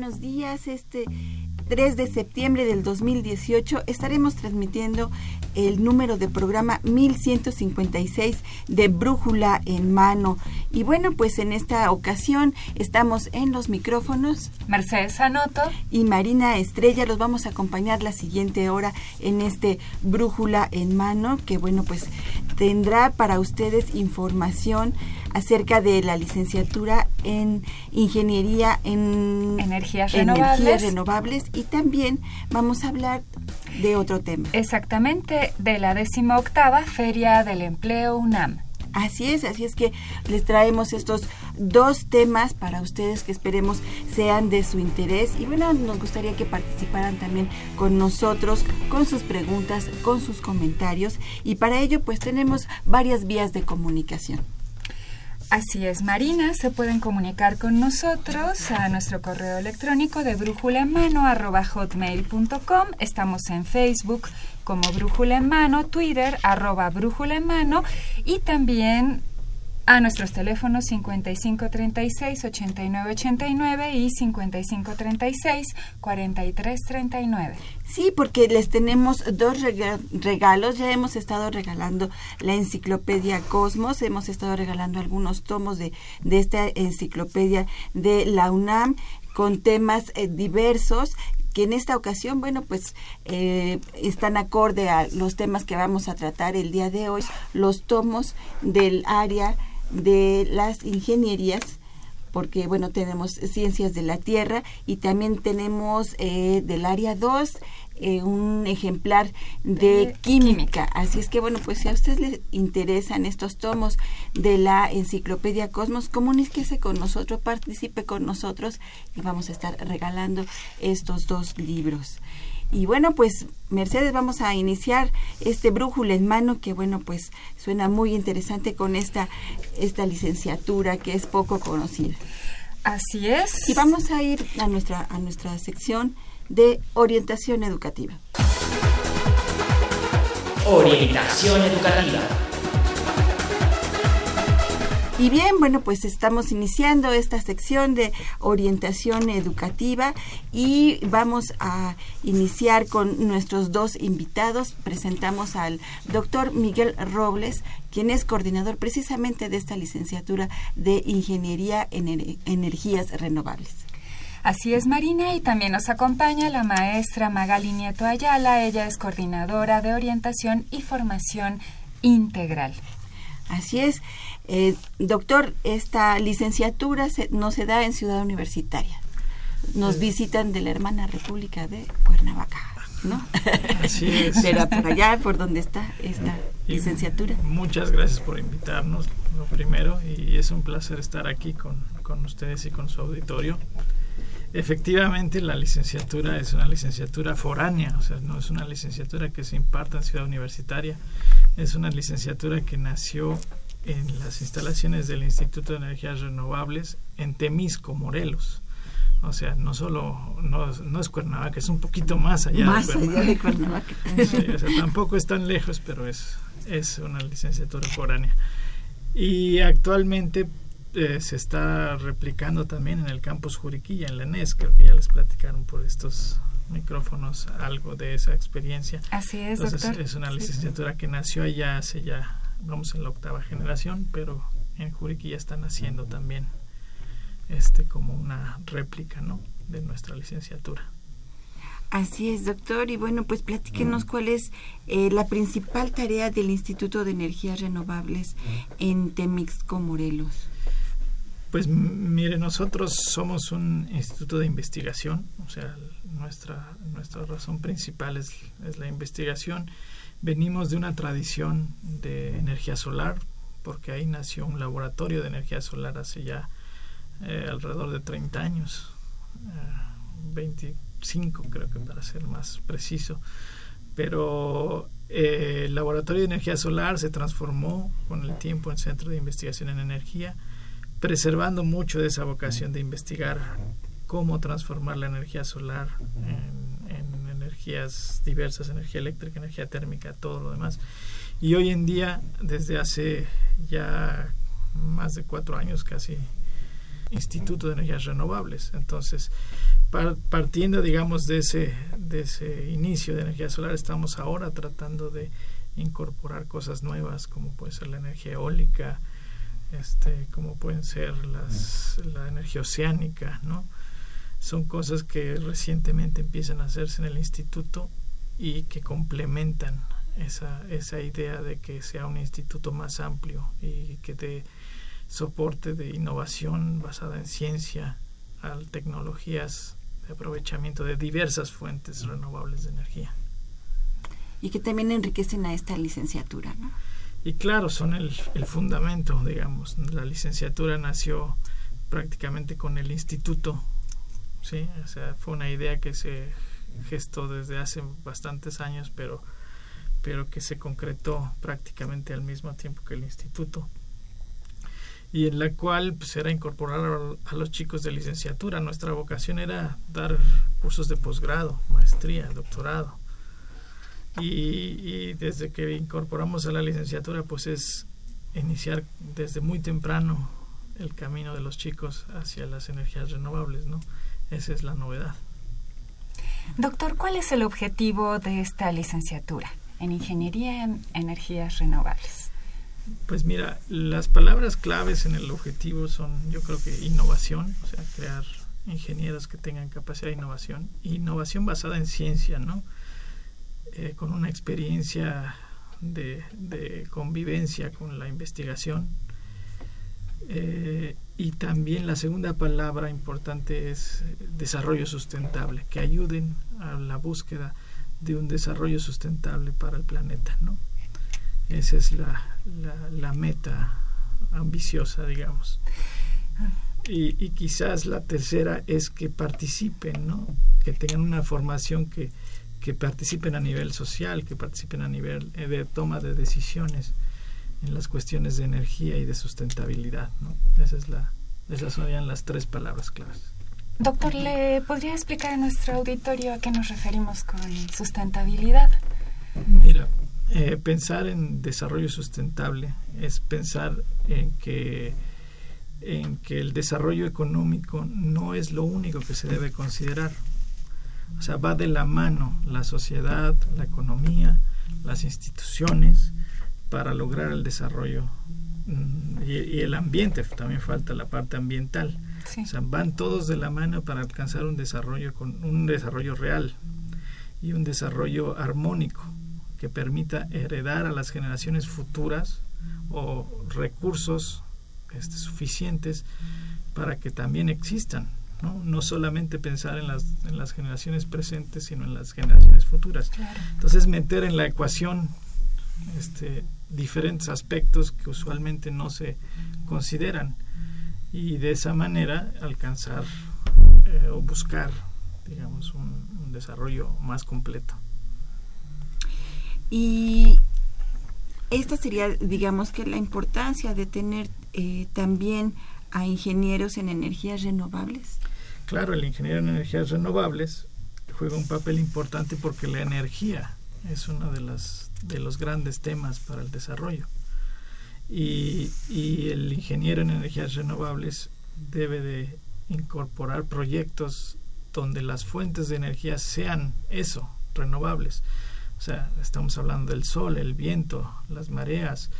Buenos días. Este 3 de septiembre del 2018 estaremos transmitiendo el número de programa 1156 de Brújula en Mano. Y bueno, pues en esta ocasión estamos en los micrófonos. Mercedes Anoto. Y Marina Estrella. Los vamos a acompañar la siguiente hora en este Brújula en Mano, que bueno, pues tendrá para ustedes información acerca de la licenciatura en Ingeniería en Energías Renovables. renovables y también vamos a hablar de otro tema. Exactamente, de la octava Feria del Empleo UNAM. Así es, así es que les traemos estos dos temas para ustedes que esperemos sean de su interés y bueno, nos gustaría que participaran también con nosotros, con sus preguntas, con sus comentarios y para ello pues tenemos varias vías de comunicación. Así es, Marina. Se pueden comunicar con nosotros a nuestro correo electrónico de brújula-hotmail.com. Estamos en Facebook como Brújula Mano, Twitter arroba Brújula Mano y también a nuestros teléfonos 5536-8989 y 5536-4339. Sí, porque les tenemos dos regalos. Ya hemos estado regalando la enciclopedia Cosmos, hemos estado regalando algunos tomos de, de esta enciclopedia de la UNAM con temas eh, diversos que en esta ocasión, bueno, pues eh, están acorde a los temas que vamos a tratar el día de hoy, los tomos del área de las ingenierías porque bueno tenemos ciencias de la tierra y también tenemos eh, del área 2 eh, un ejemplar de química. Así es que bueno, pues si a ustedes les interesan estos tomos de la enciclopedia Cosmos, comuníquese con nosotros, participe con nosotros y vamos a estar regalando estos dos libros. Y bueno, pues Mercedes, vamos a iniciar este brújula en mano que bueno, pues suena muy interesante con esta, esta licenciatura que es poco conocida. Así es. Y vamos a ir a nuestra, a nuestra sección de orientación educativa. Orientación educativa. Y bien, bueno, pues estamos iniciando esta sección de orientación educativa y vamos a iniciar con nuestros dos invitados. Presentamos al doctor Miguel Robles, quien es coordinador precisamente de esta licenciatura de Ingeniería en Energías Renovables. Así es, Marina, y también nos acompaña la maestra Magali Nieto Ayala. Ella es coordinadora de orientación y formación integral. Así es. Eh, doctor, esta licenciatura no se da en Ciudad Universitaria. Nos visitan de la hermana República de Cuernavaca, ¿no? Así es. Será por allá, por donde está esta licenciatura. Muchas gracias por invitarnos, lo primero, y es un placer estar aquí con, con ustedes y con su auditorio. Efectivamente, la licenciatura es una licenciatura foránea, o sea, no es una licenciatura que se imparta en Ciudad Universitaria, es una licenciatura que nació en las instalaciones del Instituto de Energías Renovables en Temisco, Morelos. O sea, no solo, no, es Cuernavaca, es un poquito más allá. Más de allá de Cuernavaca. o sea, tampoco es tan lejos, pero es, es una licenciatura foránea. Y actualmente eh, se está replicando también en el campus Juriquilla, en la NES, creo que ya les platicaron por estos micrófonos algo de esa experiencia. Así es, Entonces, Es una licenciatura que nació allá hace ya vamos en la octava generación, pero en Juriquilla están haciendo también este como una réplica ¿no? de nuestra licenciatura. Así es, doctor. Y bueno, pues platíquenos cuál es eh, la principal tarea del Instituto de Energías Renovables en Temixco, Morelos. Pues mire, nosotros somos un instituto de investigación, o sea, nuestra, nuestra razón principal es, es la investigación. Venimos de una tradición de energía solar, porque ahí nació un laboratorio de energía solar hace ya eh, alrededor de 30 años, eh, 25 creo que para ser más preciso. Pero eh, el laboratorio de energía solar se transformó con el tiempo en centro de investigación en energía preservando mucho de esa vocación de investigar cómo transformar la energía solar en, energías diversas, energía eléctrica, energía térmica, todo lo demás. Y hoy en día, desde hace ya más de cuatro años casi, Instituto de Energías Renovables. Entonces, partiendo, digamos, de ese, de ese inicio de energía solar, estamos ahora tratando de incorporar cosas nuevas, como puede ser la energía eólica, este, como pueden ser las, la energía oceánica, ¿no? Son cosas que recientemente empiezan a hacerse en el instituto y que complementan esa, esa idea de que sea un instituto más amplio y que dé soporte de innovación basada en ciencia a tecnologías de aprovechamiento de diversas fuentes renovables de energía. Y que también enriquecen a esta licenciatura, ¿no? Y claro, son el, el fundamento, digamos. La licenciatura nació prácticamente con el instituto, ¿sí? O sea, fue una idea que se gestó desde hace bastantes años, pero, pero que se concretó prácticamente al mismo tiempo que el instituto y en la cual pues, era incorporar a, los chicos de licenciatura. Nuestra vocación era dar cursos de posgrado, maestría, doctorado. Y, desde que incorporamos a la licenciatura, pues es iniciar desde muy temprano el camino de los chicos hacia las energías renovables, ¿no? Esa es la novedad. Doctor, ¿cuál es el objetivo de esta licenciatura en Ingeniería en Energías Renovables? Pues mira, las palabras claves en el objetivo son, yo creo que innovación, o sea, crear ingenieros que tengan capacidad de innovación, innovación basada en ciencia, ¿no? Eh, con una experiencia de, convivencia con la investigación. Eh, y también la segunda palabra importante es desarrollo sustentable, que ayuden a la búsqueda de un desarrollo sustentable para el planeta. ¿no? Esa es la, meta ambiciosa, digamos. Y, y, quizás la tercera es que participen, ¿no? que tengan una formación que, que participen a nivel social, que participen a nivel eh, de toma de decisiones en las cuestiones de energía y de sustentabilidad. ¿no? Esa es la, esas serían las tres palabras claves. Doctor, ¿le podría explicar a nuestro auditorio a qué nos referimos con sustentabilidad? Mira, eh, pensar en desarrollo sustentable es pensar en que, en que el desarrollo económico no es lo único que se debe considerar o sea, va de la mano la sociedad, la economía, las instituciones para lograr el desarrollo mm, y, el ambiente, también falta la parte ambiental. O sea, van todos de la mano para alcanzar un desarrollo con un desarrollo real y un desarrollo armónico que permita heredar a las generaciones futuras o recursos este, suficientes para que también existan ¿no? no solamente pensar en las, en las generaciones presentes, sino en las generaciones futuras. Entonces, meter en la ecuación este, diferentes aspectos que usualmente no se consideran y de esa manera alcanzar eh, o buscar, digamos, un, desarrollo más completo. Y esta sería, digamos, que la importancia de tener eh, también a ingenieros en energías renovables. Claro, el ingeniero en energías renovables juega un papel importante porque la energía es uno de, los grandes temas para el desarrollo. Y, y el ingeniero en energías renovables debe de incorporar proyectos donde las fuentes de energía sean eso, renovables. O sea, estamos hablando del sol, el viento, las mareas,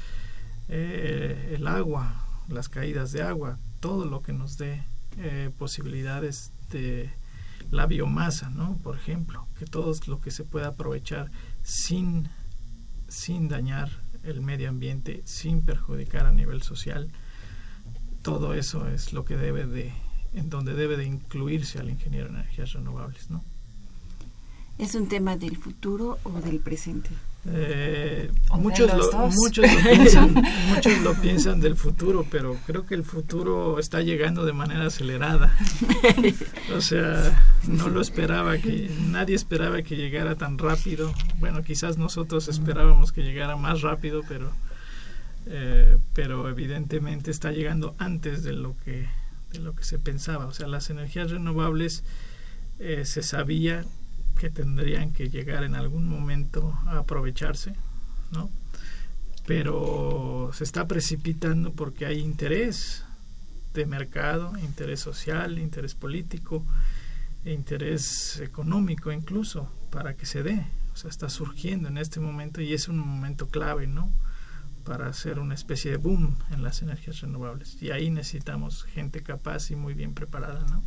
eh, el agua, las caídas de agua, todo lo que nos dé eh, posibilidades de la biomasa, ¿no? Por ejemplo, que todo lo que se pueda aprovechar sin, sin dañar el medio ambiente, sin perjudicar a nivel social, todo eso es lo que debe de, en donde debe de incluirse al ingeniero en energías renovables, ¿no? ¿Es un tema del futuro o del presente? Eh, muchos, lo, muchos, lo piensan, muchos lo piensan del futuro, pero creo que el futuro está llegando de manera acelerada. O sea, no lo esperaba que nadie esperaba que llegara tan rápido. Bueno, quizás nosotros esperábamos que llegara más rápido, pero eh, pero evidentemente está llegando antes de lo que de lo que se pensaba. O sea, las energías renovables eh, se sabía que tendrían que llegar en algún momento a aprovecharse, ¿no? Pero se está precipitando porque hay interés de mercado, interés social, interés político, interés económico incluso para que se dé. O sea, está surgiendo en este momento y es un momento clave, ¿no? Para hacer una especie de boom en las energías renovables. Y ahí necesitamos gente capaz y muy bien preparada, ¿no?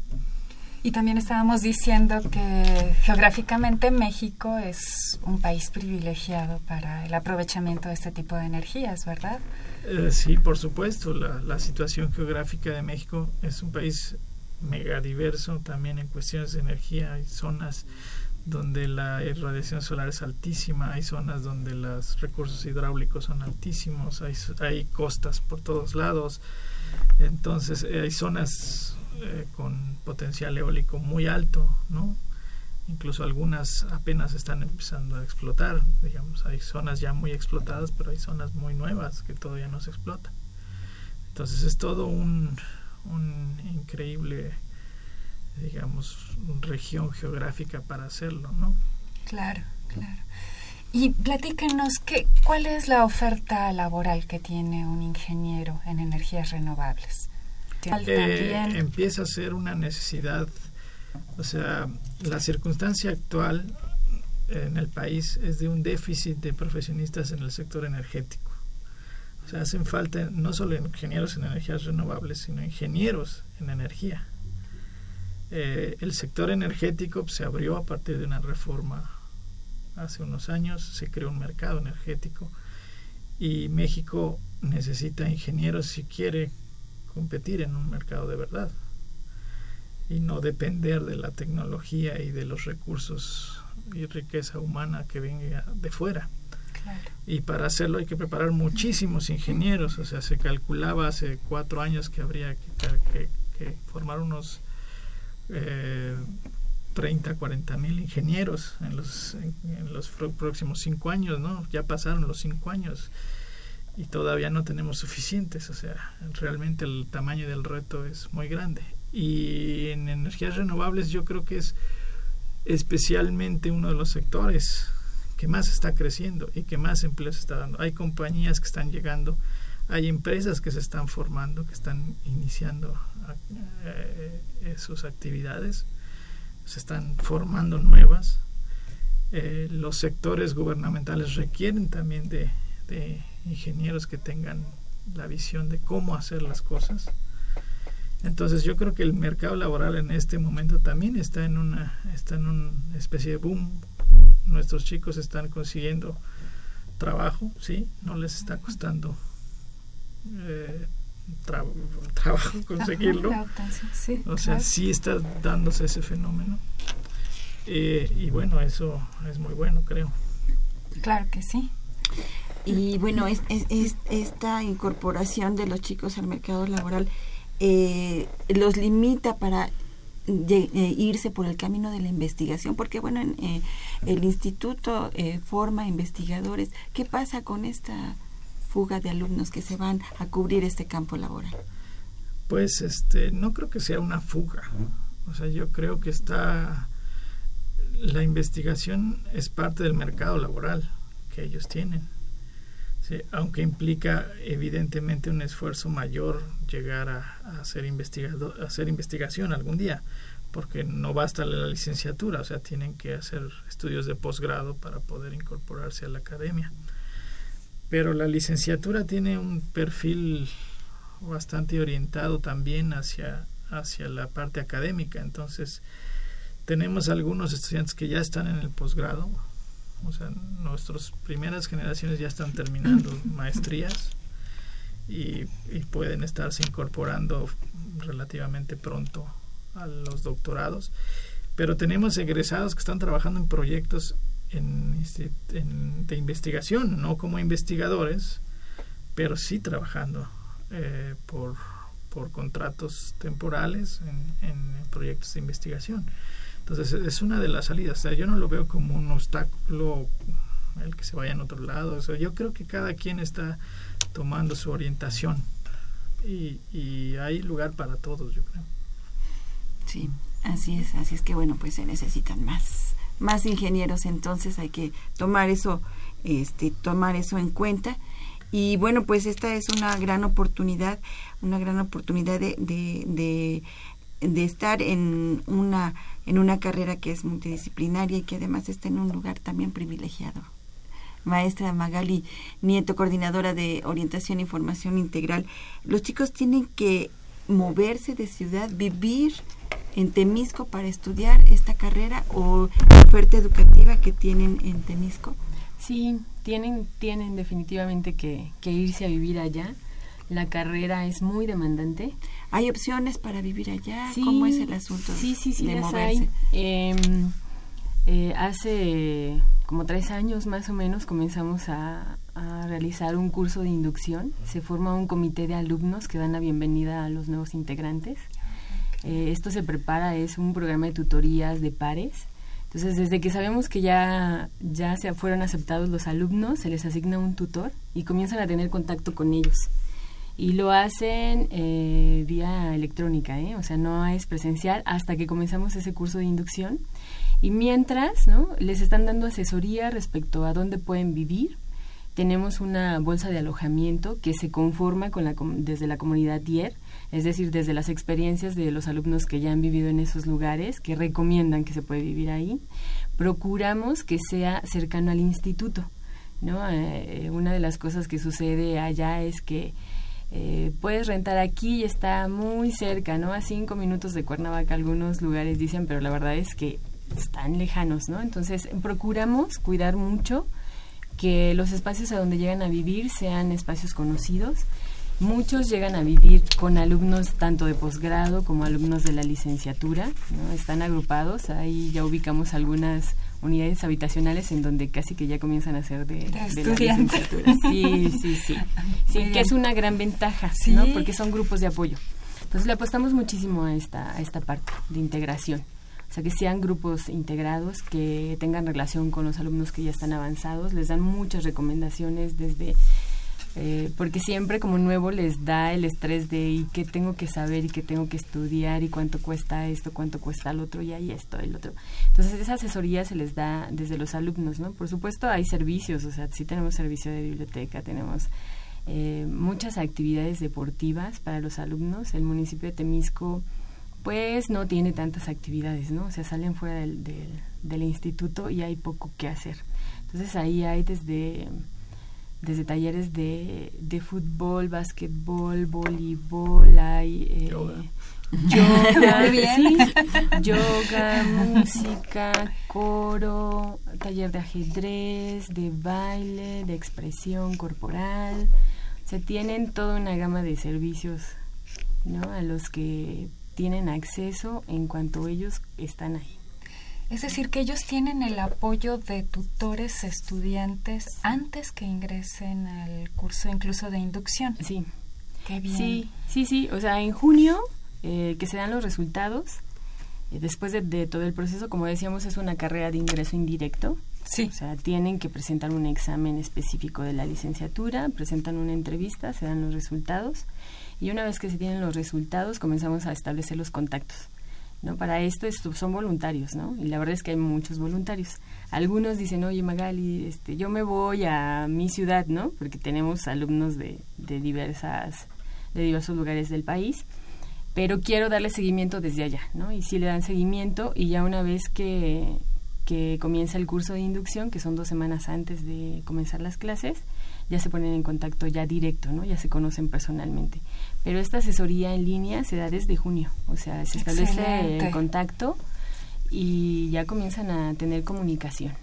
Y también estábamos diciendo que geográficamente México es un país privilegiado para el aprovechamiento de este tipo de energías, ¿verdad? Eh, sí, por supuesto. La, la, situación geográfica de México es un país megadiverso también en cuestiones de energía. Hay zonas donde la radiación solar es altísima, hay zonas donde los recursos hidráulicos son altísimos, hay, hay costas por todos lados. Entonces, hay zonas eh, con potencial eólico muy alto, ¿no? Incluso algunas apenas están empezando a explotar, digamos, hay zonas ya muy explotadas, pero hay zonas muy nuevas que todavía no se explotan. Entonces es todo un, un increíble, digamos, región geográfica para hacerlo, ¿no? Claro, claro. Y platícanos, ¿qué, ¿cuál es la oferta laboral que tiene un ingeniero en energías renovables? Eh, empieza a ser una necesidad, o sea, la circunstancia actual en el país es de un déficit de profesionistas en el sector energético. O sea, hacen falta no solo ingenieros en energías renovables, sino ingenieros en energía. Eh, el sector energético se abrió a partir de una reforma hace unos años, se creó un mercado energético y México necesita ingenieros si quiere competir en un mercado de verdad y no depender de la tecnología y de los recursos y riqueza humana que venga de fuera. Y para hacerlo hay que preparar muchísimos ingenieros, o sea, se calculaba hace cuatro años que habría que, que, formar unos eh, 30, 40 mil ingenieros en los, en los próximos cinco años, ¿no? Ya pasaron los cinco años y todavía no tenemos suficientes, o sea, realmente el tamaño del reto es muy grande. Y en energías renovables yo creo que es especialmente uno de los sectores que más está creciendo y que más empleos está dando. Hay compañías que están llegando, hay empresas que se están formando, que están iniciando eh, eh, sus actividades, se están formando nuevas. Eh, los sectores gubernamentales requieren también de ingenieros que tengan la visión de cómo hacer las cosas. Entonces yo creo que el mercado laboral en este momento también está en una está en una especie de boom. Nuestros chicos están consiguiendo trabajo, sí, no les está costando eh, trabajo conseguirlo. o sea, sí está dándose ese fenómeno. Eh, y bueno, eso es muy bueno, creo. Claro que sí. Y bueno, es, es, esta incorporación de los chicos al mercado laboral eh, los limita para eh, irse por el camino de la investigación, porque bueno, en, eh, el instituto forma investigadores. ¿Qué pasa con esta fuga de alumnos que se van a cubrir este campo laboral? Pues este, no creo que sea una fuga. O sea, yo creo que está la investigación es parte del mercado laboral que ellos tienen aunque implica evidentemente un esfuerzo mayor llegar a, hacer investigado, hacer investigación algún día, porque no basta la licenciatura, o sea, tienen que hacer estudios de posgrado para poder incorporarse a la academia. Pero la licenciatura tiene un perfil bastante orientado también hacia, hacia la parte académica. Entonces, tenemos algunos estudiantes que ya están en el posgrado, o sea, nuestras primeras generaciones ya están terminando maestrías y, pueden estarse incorporando relativamente pronto a los doctorados. Pero tenemos egresados que están trabajando en proyectos de investigación, no como investigadores, pero sí trabajando eh, por, contratos temporales en, proyectos de investigación. Entonces es una de las salidas. O sea, yo no lo veo como un obstáculo el que se vaya en otro lado. O yo creo que cada quien está tomando su orientación y, y hay lugar para todos, yo creo. Sí, así es. Así es que bueno, pues se necesitan más más ingenieros. Entonces hay que tomar eso, este, tomar eso en cuenta. Y bueno, pues esta es una gran oportunidad, una gran oportunidad de, de, estar en una, en una carrera que es multidisciplinaria y que además está en un lugar también privilegiado. Maestra Magali Nieto, coordinadora de orientación e información integral. Los chicos tienen que moverse de ciudad, vivir en Temisco para estudiar esta carrera o oferta educativa que tienen en Temisco. Sí, tienen, tienen definitivamente que, irse a vivir allá. La carrera es muy demandante. ¿Hay opciones para vivir allá? ¿Cómo es el asunto sí, sí, sí, de moverse? Em, eh, hace como tres años más o menos comenzamos a, a, realizar un curso de inducción. Se forma un comité de alumnos que dan la bienvenida a los nuevos integrantes. Eh, esto se prepara, es un programa de tutorías de pares entonces, desde que sabemos que ya, ya se fueron aceptados los alumnos, se les asigna un tutor y comienzan a tener contacto con ellos. Y lo hacen eh, vía electrónica, ¿eh? o sea, no es presencial hasta que comenzamos ese curso de inducción. Y mientras, ¿no? Les están dando asesoría respecto a dónde pueden vivir. Tenemos una bolsa de alojamiento que se conforma con la, desde la comunidad DIER es decir, desde las experiencias de los alumnos que ya han vivido en esos lugares, que recomiendan que se puede vivir ahí, procuramos que sea cercano al instituto. ¿no? Eh, una de las cosas que sucede allá es que eh, puedes rentar aquí y está muy cerca, ¿no? A cinco minutos de Cuernavaca algunos lugares dicen, pero la verdad es que están lejanos, ¿no? Entonces procuramos cuidar mucho que los espacios a donde llegan a vivir sean espacios conocidos, Muchos llegan a vivir con alumnos tanto de posgrado como alumnos de la licenciatura, ¿no? Están agrupados, ahí ya ubicamos algunas unidades habitacionales en donde casi que ya comienzan a ser de, la licenciatura. Sí, sí, sí. Sí, que es una gran ventaja, ¿no? Porque son grupos de apoyo. Entonces le apostamos muchísimo a esta, a esta parte de integración. O sea, que sean grupos integrados, que tengan relación con los alumnos que ya están avanzados, les dan muchas recomendaciones desde eh, porque siempre como nuevo les da el estrés de y qué tengo que saber y qué tengo que estudiar y cuánto cuesta esto, cuánto cuesta el otro y ahí esto, el otro. Entonces esa asesoría se les da desde los alumnos, ¿no? Por supuesto hay servicios, o sea, sí tenemos servicio de biblioteca, tenemos eh, muchas actividades deportivas para los alumnos. El municipio de Temisco pues no tiene tantas actividades, ¿no? O sea, salen fuera del, del, del instituto y hay poco que hacer. Entonces ahí hay desde desde talleres de, de fútbol, básquetbol, voleibol, hay eh, yoga, yoga, música, coro, taller de ajedrez, de baile, de expresión corporal. Se tienen toda una gama de servicios ¿no? a los que tienen acceso en cuanto ellos están ahí. Es decir, que ellos tienen el apoyo de tutores estudiantes antes que ingresen al curso incluso de inducción. Sí. Qué bien. Sí, sí, sí. O sea, en junio eh, que se dan los resultados, eh, después de, todo el proceso, como decíamos, es una carrera de ingreso indirecto. Sí. O sea, tienen que presentar un examen específico de la licenciatura, presentan una entrevista, se dan los resultados y una vez que se tienen los resultados comenzamos a establecer los contactos. ¿No? Para esto son voluntarios, ¿no? Y la verdad es que hay muchos voluntarios. Algunos dicen, oye Magali, este, yo me voy a mi ciudad, ¿no? Porque tenemos alumnos de, de, diversas, de diversos lugares del país, pero quiero darle seguimiento desde allá, ¿no? Y sí le dan seguimiento y ya una vez que, que comienza el curso de inducción, que son dos semanas antes de comenzar las clases, ya se ponen en contacto ya directo, ¿no? Ya se conocen personalmente. Pero esta asesoría en línea se da desde junio, o sea, se establece el contacto y ya comienzan a tener comunicación.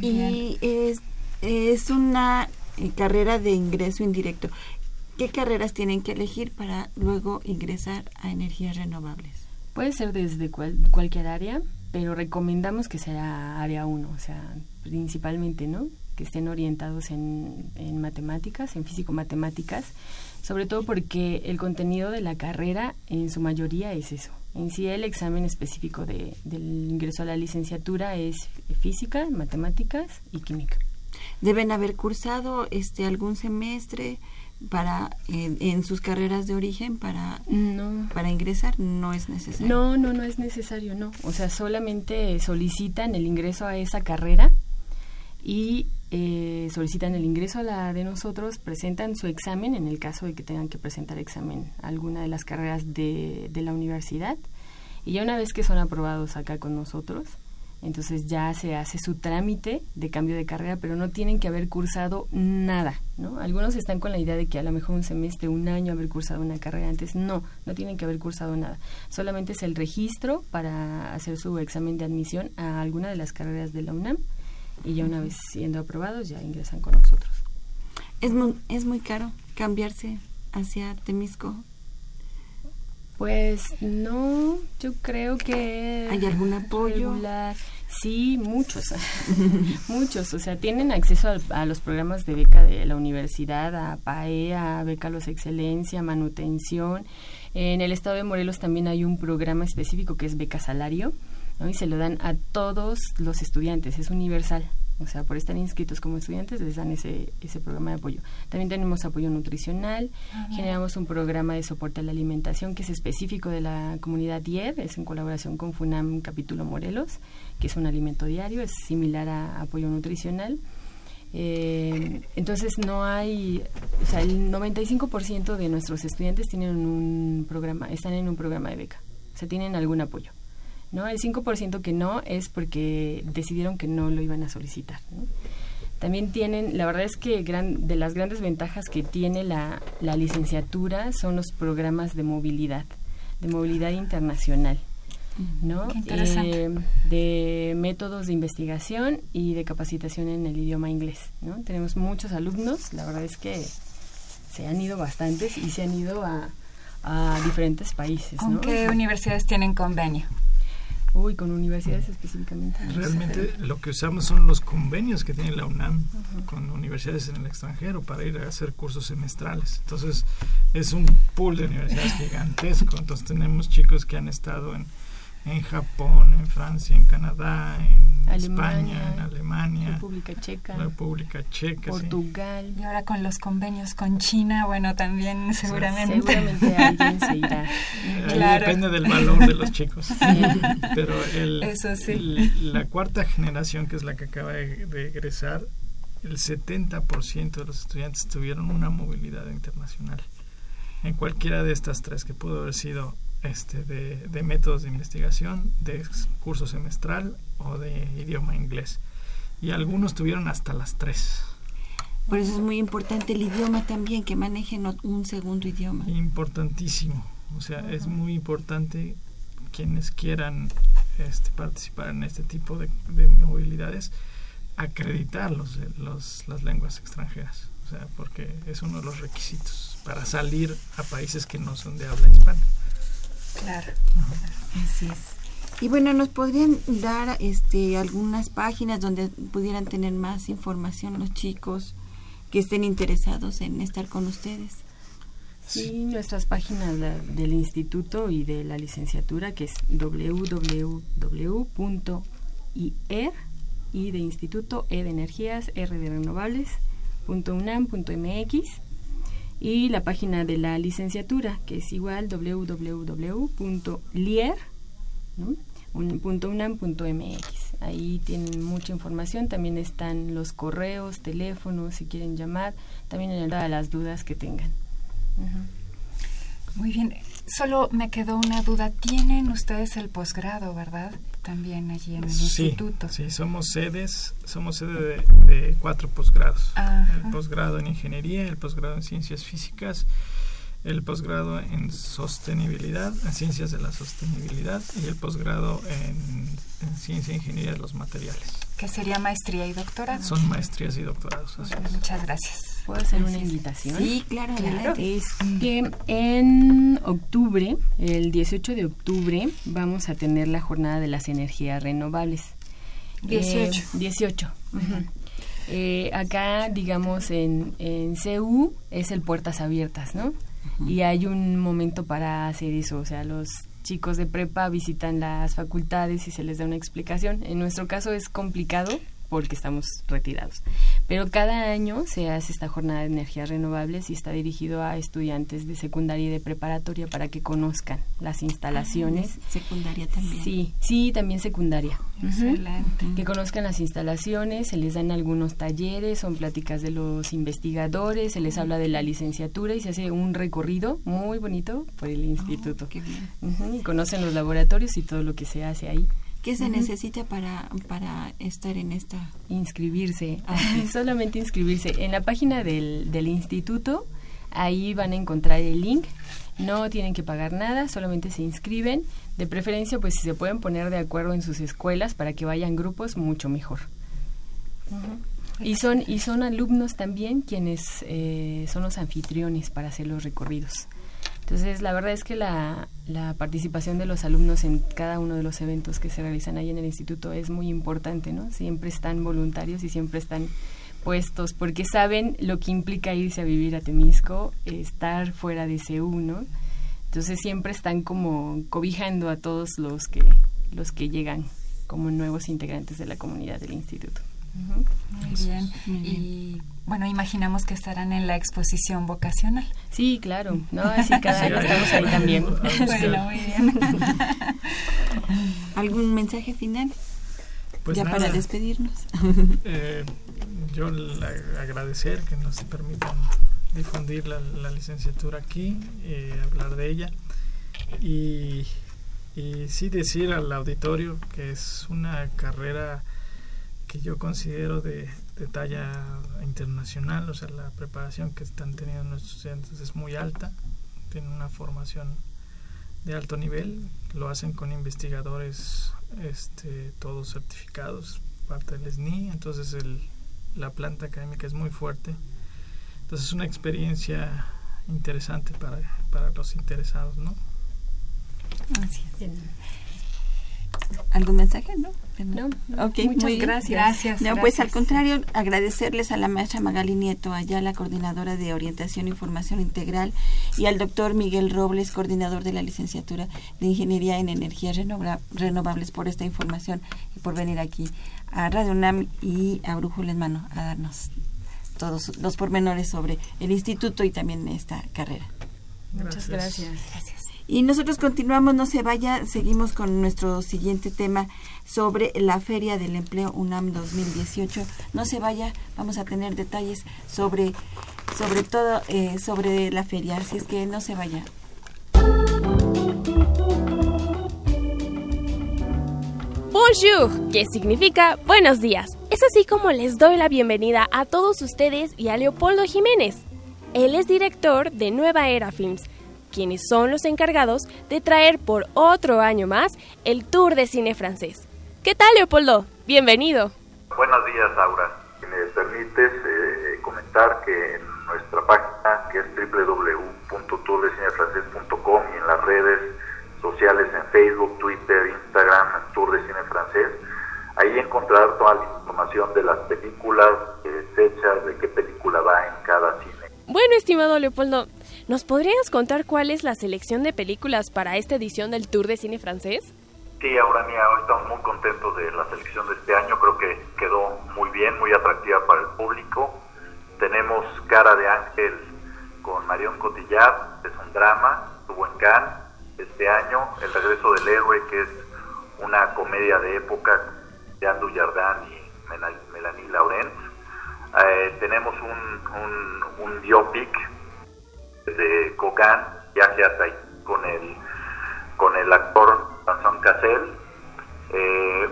y es, es una eh, carrera de ingreso indirecto. ¿Qué carreras tienen que elegir para luego ingresar a energías renovables? Puede ser desde cualquier área, pero recomendamos que sea área 1, o sea, principalmente, ¿no? Que estén orientados en, en matemáticas, en físico-matemáticas, sobre todo porque el contenido de la carrera en su mayoría es eso. En sí el examen específico de, del ingreso a la licenciatura es física, matemáticas y química. ¿Deben haber cursado este algún semestre? Para en, sus carreras de origen para no. para ingresar no es necesario. No no no es necesario no. O sea solamente solicitan el ingreso a esa carrera y eh, solicitan el ingreso a la de nosotros presentan su examen en el caso de que tengan que presentar examen a alguna de las carreras de, de la universidad. Y ya una vez que son aprobados acá con nosotros entonces ya se hace su trámite de cambio de carrera, pero no tienen que haber cursado nada, ¿no? Algunos están con la idea de que a lo mejor un semestre, un año haber cursado una carrera antes, no, no tienen que haber cursado nada. Solamente es el registro para hacer su examen de admisión a alguna de las carreras de la UNAM y ya una vez siendo aprobados ya ingresan con nosotros. Es muy, es muy caro cambiarse hacia Temisco pues no, yo creo que... ¿Hay algún apoyo? Sí, muchos, muchos. O sea, tienen acceso a, los programas de beca de la universidad, a PAE, a Beca Los Excelencia, Manutención. En el estado de Morelos también hay un programa específico que es Beca Salario, y se lo dan a todos los estudiantes, es universal. O sea, por estar inscritos como estudiantes les dan ese, ese programa de apoyo. También tenemos apoyo nutricional, generamos un programa de soporte a la alimentación que es específico de la comunidad IED, es en colaboración con FUNAM Capítulo Morelos, que es un alimento diario, es similar a apoyo nutricional. Eh, entonces no hay, o sea, el 95% de nuestros estudiantes tienen un programa, están en un programa de beca, o sea, tienen algún apoyo. ¿No? El 5% que no es porque decidieron que no lo iban a solicitar. También tienen, la verdad es que gran, de las grandes ventajas que tiene la, la licenciatura son los programas de movilidad, de movilidad internacional. ¿no? Eh, de métodos de investigación y de capacitación en el idioma inglés. ¿no? Tenemos muchos alumnos, la verdad es que se han ido bastantes y se han ido a, a diferentes países. ¿Con qué universidades tienen convenio? Uy, con universidades específicamente. Realmente lo que usamos son los convenios que tiene la UNAM con universidades en el extranjero para ir a hacer cursos semestrales. Entonces es un pool de universidades gigantesco. Entonces tenemos chicos que han estado en en Japón, en Francia, en Canadá, en España, en Alemania, República Checa, República Checa, Portugal. Y ahora con los convenios con China, bueno, también seguramente. seguramente alguien se irá. claro. Depende del valor de los chicos. Pero el, Eso sí. la cuarta generación, que es la que acaba de, de egresar, el 70% de los estudiantes tuvieron una movilidad internacional. En cualquiera de estas tres, que pudo haber sido este, de, métodos de investigación, de curso semestral o de idioma inglés. Y algunos tuvieron hasta las tres. Por eso es muy importante el idioma también, que manejen un segundo idioma. Importantísimo. O sea, es muy importante quienes quieran este, participar en este tipo de, movilidades, acreditar los, los, las lenguas extranjeras. O sea, porque es uno de los requisitos para salir a países que no son de habla hispana. Claro, así es. Y bueno, ¿nos podrían dar este, algunas páginas donde pudieran tener más información los chicos que estén interesados en estar con ustedes? Sí, nuestras páginas del instituto y de la licenciatura, que es www.ier y de instituto e de energías r de renovables .unam.mx y la página de la licenciatura, que es igual www.lier.unam.mx. Ahí tienen mucha información, también están los correos, teléfonos, si quieren llamar, también en el, las dudas que tengan. Muy bien. Solo me quedó una duda. Tienen ustedes el posgrado, ¿verdad? También allí en el instituto. Sí, somos sedes, somos sede de, cuatro posgrados. El posgrado en ingeniería, el posgrado en ciencias físicas, el posgrado en sostenibilidad, en ciencias de la sostenibilidad y el posgrado en, ciencia e ingeniería de los materiales. ¿Qué sería maestría y doctorado? Son maestrías y doctorados. Muchas gracias. ¿Puedo hacer una invitación? Sí, claro, claro. Es que en octubre, el 18 de octubre, vamos a tener la jornada de las energías renovables. 18. 18. Eh, acá, digamos, en, en CU es el Puertas Abiertas, ¿no? Y hay un momento para hacer eso, o sea, los chicos de prepa visitan las facultades y se les da una explicación. En nuestro caso es complicado porque estamos retirados. Pero cada año se hace esta jornada de energías renovables y está dirigido a estudiantes de secundaria y de preparatoria para que conozcan las instalaciones. Ah, secundaria también. Sí, sí, también secundaria. Excelente. Que conozcan las instalaciones, se les dan algunos talleres, son pláticas de los investigadores, se les habla de la licenciatura y se hace un recorrido muy bonito por el oh, instituto. qué bien. y conocen los laboratorios y todo lo que se hace ahí. ¿Qué se necesita para, para estar en esta? Inscribirse, solamente inscribirse. En la página del, del instituto, ahí van a encontrar el link. No tienen que pagar nada, solamente se inscriben. De preferencia, pues si se pueden poner de acuerdo en sus escuelas para que vayan grupos, mucho mejor. Y son, y son alumnos también quienes eh, son los anfitriones para hacer los recorridos. Entonces, la verdad es que la, participación de los alumnos en cada uno de los eventos que se realizan ahí en el instituto es muy importante, ¿no? Siempre están voluntarios y siempre están puestos porque saben lo que implica irse a vivir a Temisco, estar fuera de CEU, ¿no? Entonces siempre están como cobijando a todos los que los que llegan como nuevos integrantes de la comunidad del instituto. Muy bien. Y bueno, imaginamos que estarán en la exposición vocacional. Sí, claro. No, así cada año estamos ahí también. bueno, muy bien. ¿Algún mensaje final? Pues ya para despedirnos. Eh, yo agradecer que nos permitan difundir la, licenciatura aquí, eh, hablar de ella y, y sí decir al auditorio que es una carrera que yo considero de, talla internacional, o sea, la preparación que están teniendo nuestros estudiantes es muy alta, tienen una formación de alto nivel, lo hacen con investigadores este, todos certificados, parte del SNI, entonces el, la planta académica es muy fuerte, entonces es una experiencia interesante para, para los interesados, ¿no? Así es. ¿Algún mensaje? No. No, muchas gracias. No, pues al contrario, agradecerles a la maestra Magali Nieto, allá la coordinadora de Orientación y Formación Integral, y al doctor Miguel Robles, coordinador de la licenciatura de Ingeniería en Energías Renovables, por esta información y por venir aquí a Radio UNAM y a Brújula en Mano a darnos todos los pormenores sobre el instituto y también esta carrera. Muchas gracias. gracias. Y nosotros continuamos, no se vaya, seguimos con nuestro siguiente tema sobre la Feria del Empleo UNAM 2018. No se vaya, vamos a tener detalles sobre, sobre todo eh, sobre la feria, así es que no se vaya. Bonjour, que significa buenos días. Es así como les doy la bienvenida a todos ustedes y a Leopoldo Jiménez. Él es director de Nueva Era Films quienes son los encargados de traer por otro año más el Tour de Cine Francés. ¿Qué tal, Leopoldo? Bienvenido. Buenos días, Aura. Si me permites eh, comentar que en nuestra página, que es www.tourdecinefrancés.com y en las redes sociales en Facebook, Twitter, Instagram, Tour de Cine Francés, ahí encontrar toda la información de las películas, eh, fechas, de qué película va en cada cine. Bueno, estimado Leopoldo, ¿Nos podrías contar cuál es la selección de películas para esta edición del Tour de Cine Francés? Sí, Aurania, estamos muy contentos de la selección de este año. Creo que quedó muy bien, muy atractiva para el público. Tenemos Cara de Ángel con Marion Cotillard, es un drama, estuvo en Cannes este año. El regreso del héroe, que es una comedia de época de Andrew Jardin y Melanie Laurent. Eh, tenemos un, un, un biopic de Kogan, viaje hasta ahí con el, con el actor Vincent Cassel, eh,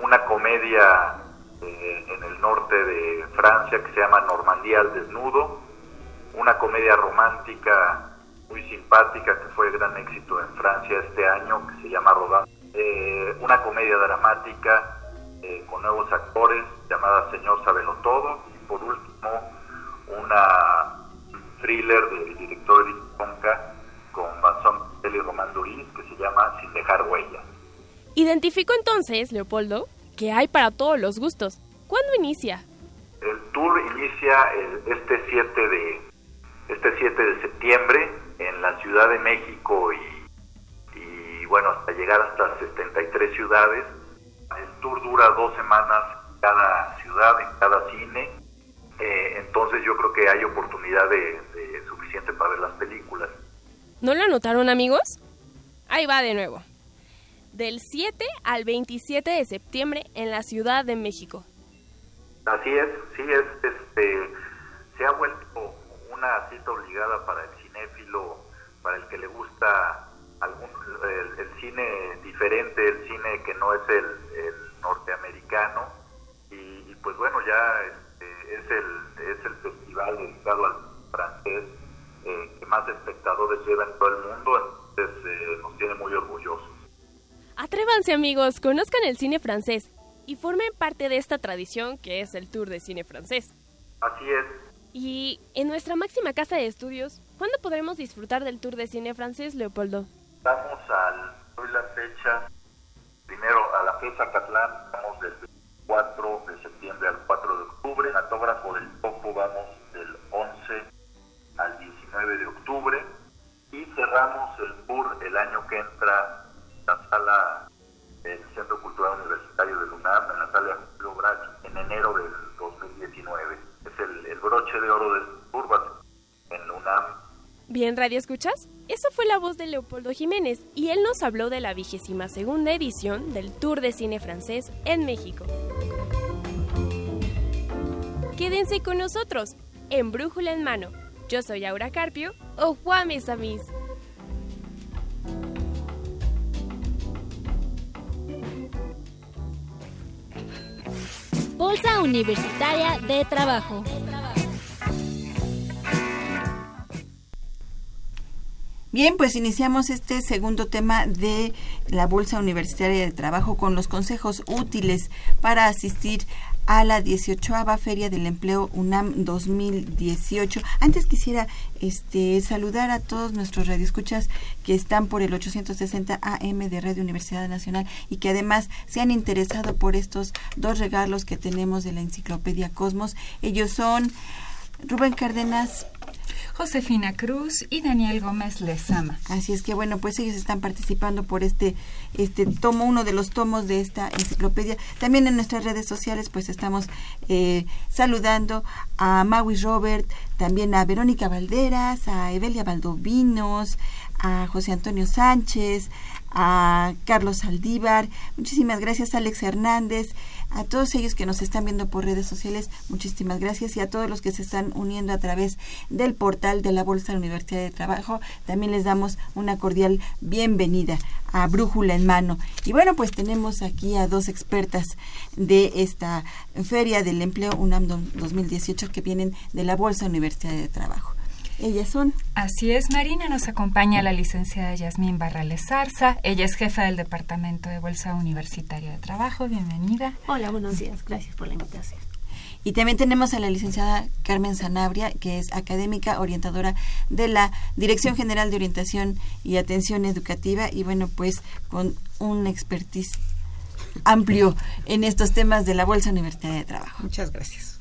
una comedia eh, en el norte de Francia que se llama Normandía al desnudo, una comedia romántica muy simpática que fue gran éxito en Francia este año que se llama Rodin, eh, una comedia dramática con nuevos actores llamada Señor Sabelo Todo. Y por último una thriller del director Eric Conca con Vincent y Román Duris que se llama Sin dejar huella. Identificó entonces, Leopoldo, que hay para todos los gustos. ¿Cuándo inicia? El tour inicia este 7 de este 7 de septiembre en la Ciudad de México y, y bueno, hasta llegar hasta 73 ciudades. El tour dura dos semanas en cada ciudad, en cada cine. Eh, entonces yo creo que hay oportunidad de, de suficiente para ver las películas. ¿No lo anotaron amigos? Ahí va de nuevo del 7 al 27 de septiembre en la Ciudad de México. Así es, sí, es, este, se ha vuelto una cita obligada para el cinéfilo, para el que le gusta algún, el, cine diferente, el cine que no es el, norteamericano, y, pues bueno, ya es, el, es el festival dedicado al francés eh, que más espectadores lleva en todo el mundo, entonces eh, nos tiene muy orgullosos. Atrévanse amigos, conozcan el cine francés y formen parte de esta tradición que es el Tour de Cine Francés. Así es. Y en nuestra máxima casa de estudios, ¿cuándo podremos disfrutar del Tour de Cine Francés, Leopoldo? Vamos al, hoy la fecha, primero a la fecha Catlán, vamos del 4 de septiembre al 4 de octubre, en Autógrafo del Topo vamos del 11 al 19 de octubre y cerramos el tour el año que entra la sala del Centro Cultural Universitario de UNAM, en la sala Julio en enero del 2019. Es el, broche de oro del Urban en UNAM. Bien, Radio Escuchas. Eso fue la voz de Leopoldo Jiménez y él nos habló de la vigésima segunda edición del Tour de Cine Francés en México. Quédense con nosotros en Brújula en Mano. Yo soy Aura Carpio o Juan Mesamis. Bolsa Universitaria de Trabajo. Bien, pues iniciamos este segundo tema de la Bolsa Universitaria de Trabajo con los consejos útiles para asistir a la 18 Feria del Empleo UNAM 2018. Antes quisiera este, saludar a todos nuestros radioescuchas que están por el 860 AM de Radio Universidad Nacional y que además se han interesado por estos dos regalos que tenemos de la Enciclopedia Cosmos. Ellos son Rubén Cárdenas Josefina Cruz y Daniel Gómez Lezama. Así es que bueno, pues ellos están participando por este este tomo, uno de los tomos de esta enciclopedia. También en nuestras redes sociales pues estamos eh, saludando a Maui Robert, también a Verónica Valderas, a Evelia Valdovinos, a José Antonio Sánchez, a Carlos Saldívar, muchísimas gracias Alex Hernández, a todos ellos que nos están viendo por redes sociales, muchísimas gracias y a todos los que se están uniendo a través del portal de la Bolsa Universidad de Trabajo, también les damos una cordial bienvenida a Brújula en Mano. Y bueno, pues tenemos aquí a dos expertas de esta Feria del Empleo UNAM 2018 que vienen de la Bolsa Universidad de Trabajo. Ellas son. Así es, Marina. Nos acompaña la licenciada Yasmín Barrales Zarza. Ella es jefa del Departamento de Bolsa Universitaria de Trabajo. Bienvenida. Hola, buenos días. Gracias por la invitación. Y también tenemos a la licenciada Carmen Sanabria, que es académica orientadora de la Dirección General de Orientación y Atención Educativa y bueno, pues con un expertise amplio en estos temas de la Bolsa Universitaria de Trabajo. Muchas gracias.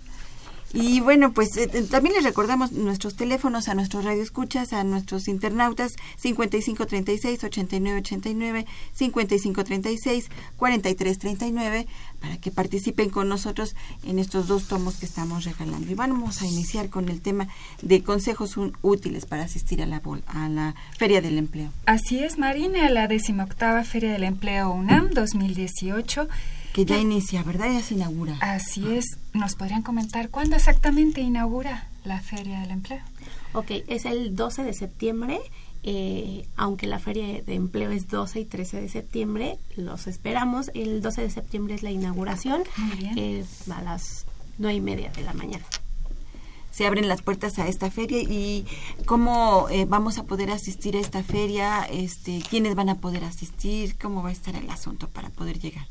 Y bueno, pues eh, eh, también les recordamos nuestros teléfonos a nuestros radioescuchas, a nuestros internautas 5536-8989, 5536-4339, para que participen con nosotros en estos dos tomos que estamos regalando. Y vamos a iniciar con el tema de consejos útiles para asistir a la, a la Feria del Empleo. Así es, Marina, la decimoctava Feria del Empleo UNAM 2018 que ya inicia, ¿verdad? Ya se inaugura. Así es. ¿Nos podrían comentar cuándo exactamente inaugura la Feria del Empleo? Ok, es el 12 de septiembre. Eh, aunque la feria de empleo es 12 y 13 de septiembre, los esperamos. El 12 de septiembre es la inauguración eh, a las 9 y media de la mañana se abren las puertas a esta feria y cómo eh, vamos a poder asistir a esta feria, este, quiénes van a poder asistir, cómo va a estar el asunto para poder llegar.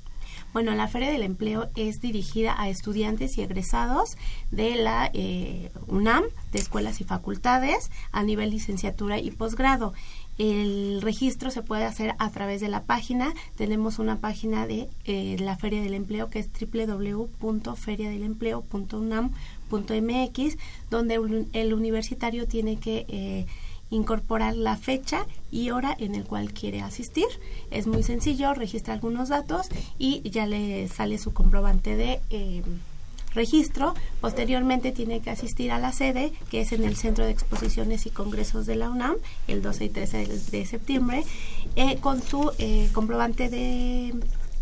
Bueno, la Feria del Empleo es dirigida a estudiantes y egresados de la eh, UNAM, de escuelas y facultades, a nivel licenciatura y posgrado. El registro se puede hacer a través de la página. Tenemos una página de eh, la Feria del Empleo que es www.feriadelempleo.unam.mx, donde el universitario tiene que eh, incorporar la fecha y hora en el cual quiere asistir. Es muy sencillo, registra algunos datos y ya le sale su comprobante de eh, registro. Posteriormente tiene que asistir a la sede, que es en el Centro de Exposiciones y Congresos de la UNAM, el 12 y 13 de, septiembre, eh, con su eh, comprobante de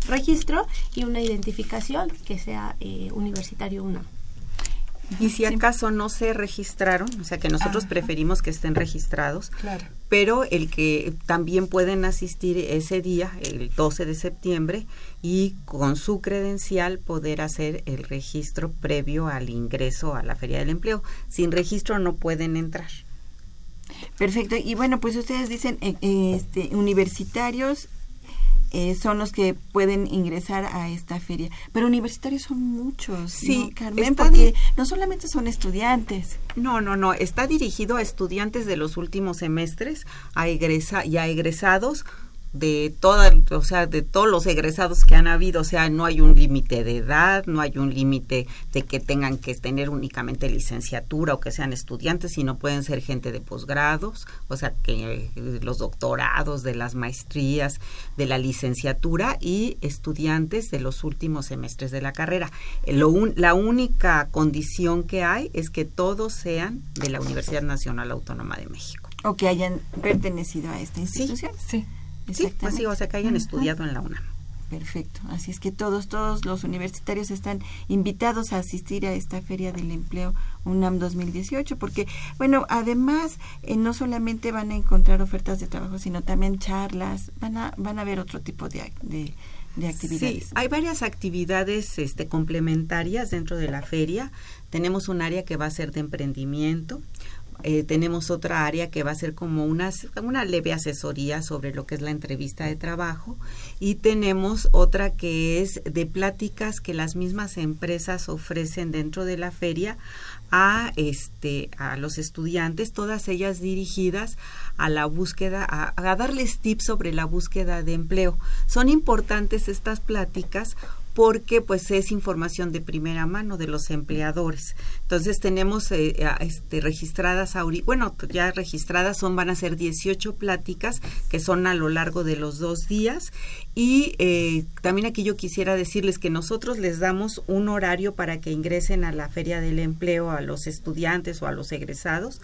registro y una identificación que sea universitario UNAM. Y si acaso no se registraron, o sea que nosotros preferimos que estén registrados, pero el que también pueden asistir ese día, el 12 de septiembre, y con su credencial poder hacer el registro previo al ingreso a la Feria del Empleo. Sin registro no pueden entrar. Perfecto. Y bueno, pues ustedes dicen eh, este, universitarios eh, son los que pueden ingresar a esta feria. Pero universitarios son muchos, sí, Carmen, porque no solamente son estudiantes. No, no, no, está dirigido a estudiantes de los últimos semestres, a egresa y a egresados de toda, o sea, de todos los egresados que han habido, o sea, no hay un límite de edad, no hay un límite de que tengan que tener únicamente licenciatura o que sean estudiantes, sino pueden ser gente de posgrados, o sea, que eh, los doctorados, de las maestrías, de la licenciatura y estudiantes de los últimos semestres de la carrera. Lo la única condición que hay es que todos sean de la Universidad Nacional Autónoma de México. O que hayan pertenecido a esta institución. sí. Sí, pues sí, o sea, que hayan estudiado en la UNAM. Perfecto. Así es que todos, todos los universitarios están invitados a asistir a esta Feria del Empleo UNAM 2018, porque, bueno, además, eh, no solamente van a encontrar ofertas de trabajo, sino también charlas, van a, van a ver otro tipo de, de, de actividades. Sí, hay varias actividades este, complementarias dentro de la feria. Tenemos un área que va a ser de emprendimiento, eh, tenemos otra área que va a ser como una, una leve asesoría sobre lo que es la entrevista de trabajo y tenemos otra que es de pláticas que las mismas empresas ofrecen dentro de la feria a este a los estudiantes todas ellas dirigidas a la búsqueda a, a darles tips sobre la búsqueda de empleo son importantes estas pláticas porque pues es información de primera mano de los empleadores. Entonces tenemos eh, este, registradas, bueno, ya registradas son, van a ser 18 pláticas que son a lo largo de los dos días y eh, también aquí yo quisiera decirles que nosotros les damos un horario para que ingresen a la Feria del Empleo a los estudiantes o a los egresados.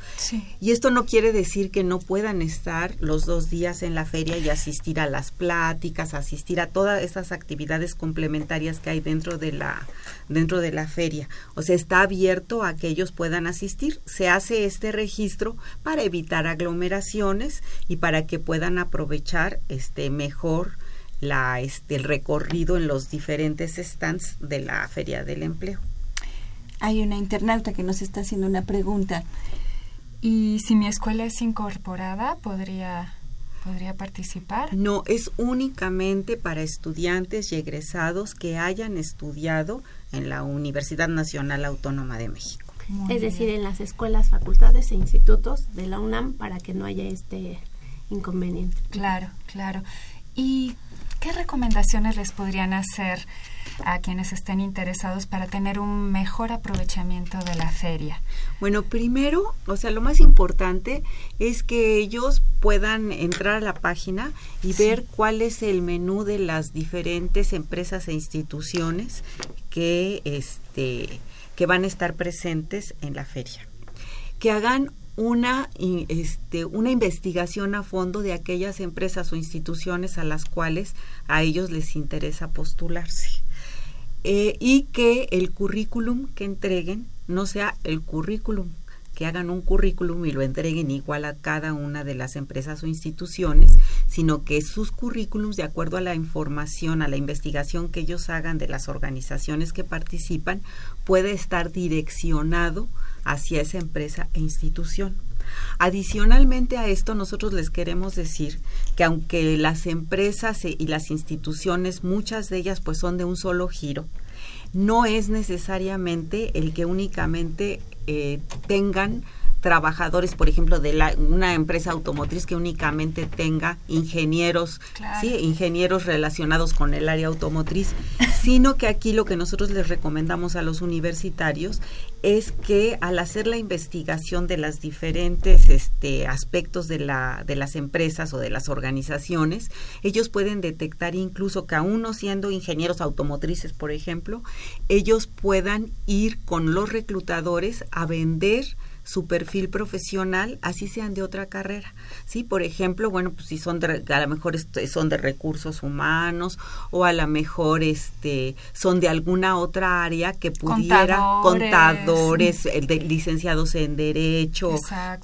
Y esto no quiere decir que no puedan estar los dos días en la feria y asistir a las pláticas, asistir a todas esas actividades complementarias que hay dentro de la dentro de la feria. O sea, está abierto a que ellos puedan asistir. Se hace este registro para evitar aglomeraciones y para que puedan aprovechar este mejor la este el recorrido en los diferentes stands de la Feria del Empleo. Hay una internauta que nos está haciendo una pregunta. ¿Y si mi escuela es incorporada, podría podría participar? No, es únicamente para estudiantes y egresados que hayan estudiado en la Universidad Nacional Autónoma de México. es decir, en las escuelas, facultades e institutos de la UNAM para que no haya este inconveniente. Claro, claro. ¿Y qué recomendaciones les podrían hacer a quienes estén interesados para tener un mejor aprovechamiento de la feria? Bueno, primero, o sea, lo más importante es que ellos puedan entrar a la página y ver cuál es el menú de las diferentes empresas e instituciones que este que van a estar presentes en la feria. Que hagan una, este, una investigación a fondo de aquellas empresas o instituciones a las cuales a ellos les interesa postularse. Eh, y que el currículum que entreguen no sea el currículum, que hagan un currículum y lo entreguen igual a cada una de las empresas o instituciones, sino que sus currículums, de acuerdo a la información, a la investigación que ellos hagan de las organizaciones que participan, puede estar direccionado hacia esa empresa e institución. Adicionalmente a esto, nosotros les queremos decir que aunque las empresas y las instituciones, muchas de ellas pues son de un solo giro, no es necesariamente el que únicamente eh, tengan trabajadores, por ejemplo, de la, una empresa automotriz que únicamente tenga ingenieros, ¿sí? ingenieros relacionados con el área automotriz, sino que aquí lo que nosotros les recomendamos a los universitarios es que al hacer la investigación de las diferentes este, aspectos de, la, de las empresas o de las organizaciones, ellos pueden detectar incluso que aún no siendo ingenieros automotrices, por ejemplo, ellos puedan ir con los reclutadores a vender su perfil profesional, así sean de otra carrera. Sí, por ejemplo, bueno, pues si son de, a lo mejor son de recursos humanos o a lo mejor este son de alguna otra área que pudiera contadores, de, licenciados en derecho,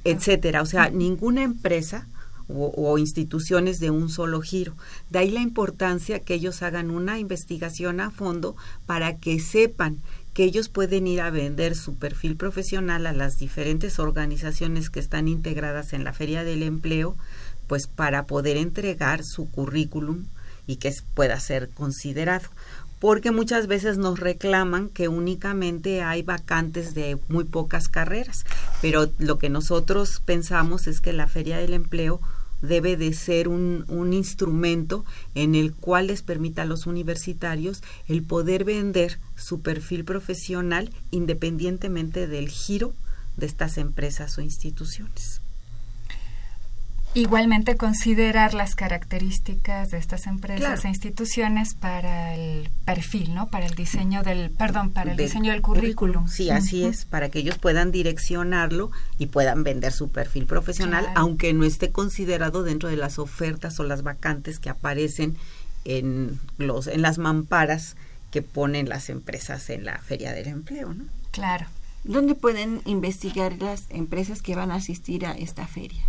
etcétera. O sea, ninguna empresa o, instituciones de un solo giro. De ahí la importancia que ellos hagan una investigación a fondo para que sepan que ellos pueden ir a vender su perfil profesional a las diferentes organizaciones que están integradas en la Feria del Empleo, pues para poder entregar su currículum y que pueda ser considerado. Porque muchas veces nos reclaman que únicamente hay vacantes de muy pocas carreras, pero lo que nosotros pensamos es que la Feria del Empleo debe de ser un, un, instrumento en el cual les permita a los universitarios el poder vender su perfil profesional independientemente del giro de estas empresas o instituciones. Igualmente considerar las características de estas empresas e instituciones para el perfil, ¿no? Para el diseño del, perdón, para el diseño del currículum. Sí, así es, para que ellos puedan direccionarlo y puedan vender su perfil profesional, aunque no esté considerado dentro de las ofertas o las vacantes que aparecen en los en las mamparas que ponen las empresas en la Feria del Empleo, ¿no? Claro. ¿Dónde pueden investigar las empresas que van a asistir a esta feria?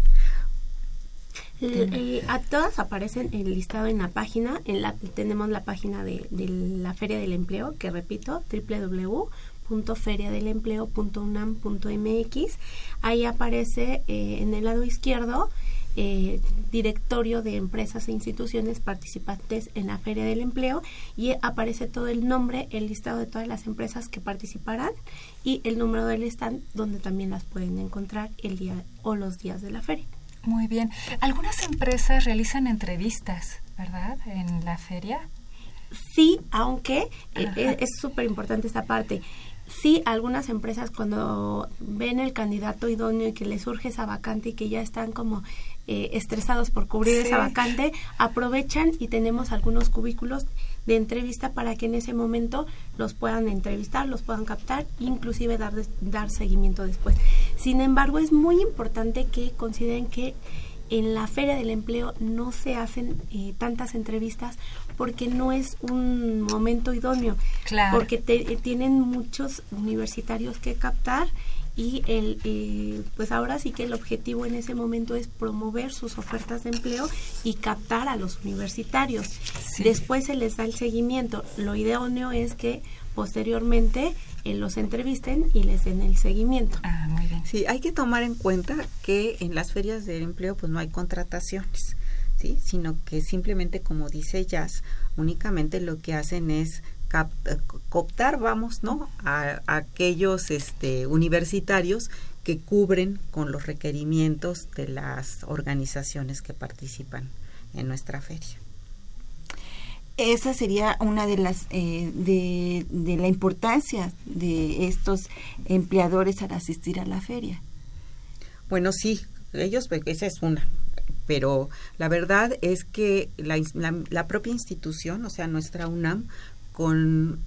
Eh, a todas aparecen el listado en la página. En la, tenemos la página de, la Feria del Empleo, que repito, www.feriadelempleo.unam.mx. Ahí aparece eh, en el lado izquierdo eh, directorio de empresas e instituciones participantes en la Feria del Empleo y aparece todo el nombre, el listado de todas las empresas que participarán y el número del stand donde también las pueden encontrar el día o los días de la feria. Muy bien. Algunas empresas realizan entrevistas, ¿verdad? En la feria. Sí, aunque eh, es súper importante esta parte. Sí, algunas empresas cuando ven el candidato idóneo y que les surge esa vacante y que ya están como eh, estresados por cubrir esa vacante, aprovechan y tenemos algunos cubículos de entrevista para que en ese momento los puedan entrevistar, los puedan captar, inclusive dar, dar seguimiento después. Sin embargo, es muy importante que consideren que en la feria del empleo no se hacen eh, tantas entrevistas porque no es un momento idóneo, porque tienen muchos universitarios que captar y el eh, pues ahora sí que el objetivo en ese momento es promover sus ofertas de empleo y captar a los universitarios. Después se les da el seguimiento. Lo idóneo es que posteriormente eh, los entrevisten y les den el seguimiento. Ah, muy bien. sí hay que tomar en cuenta que en las ferias de empleo pues no hay contrataciones sí sino que simplemente como dice Jazz únicamente lo que hacen es cooptar, vamos, ¿no? A, aquellos este, universitarios que cubren con los requerimientos de las organizaciones que participan en nuestra feria. Esa sería una de las eh, de, de la importancia de estos empleadores al asistir a la feria. Bueno, sí, ellos, pues, esa es una, pero la verdad es que la, la, propia institución, o sea, nuestra UNAM, con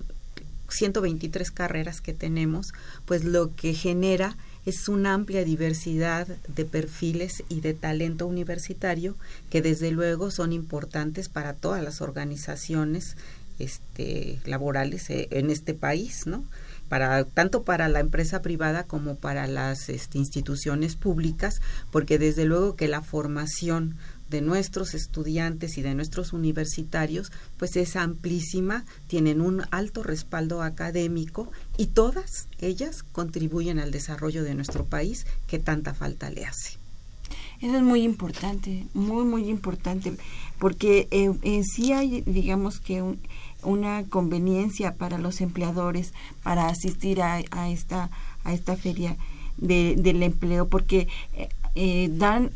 123 carreras que tenemos, pues lo que genera es una amplia diversidad de perfiles y de talento universitario que desde luego son importantes para todas las organizaciones este, laborales eh, en este país, ¿no? para tanto para la empresa privada como para las este, instituciones públicas, porque desde luego que la formación de nuestros estudiantes y de nuestros universitarios pues es amplísima, tienen un alto respaldo académico y todas ellas contribuyen al desarrollo de nuestro país que tanta falta le hace. Eso es muy importante, muy, muy importante, porque eh, sí hay, digamos que una conveniencia para los empleadores para asistir a, esta, a esta feria de, del empleo, porque eh, eh, dan,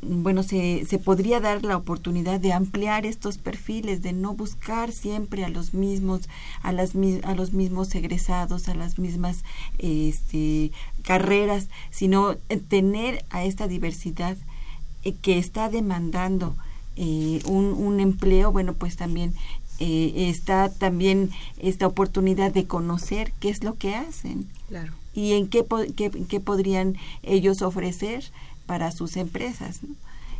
bueno, se, se podría dar la oportunidad de ampliar estos perfiles, de no buscar siempre a los mismos, a las a los mismos egresados, a las mismas este, carreras, sino tener a esta diversidad eh, que está demandando eh, un, un empleo, bueno, pues también está también esta oportunidad de conocer qué es lo que hacen. Claro. Y en qué, qué, qué podrían ellos ofrecer para sus empresas.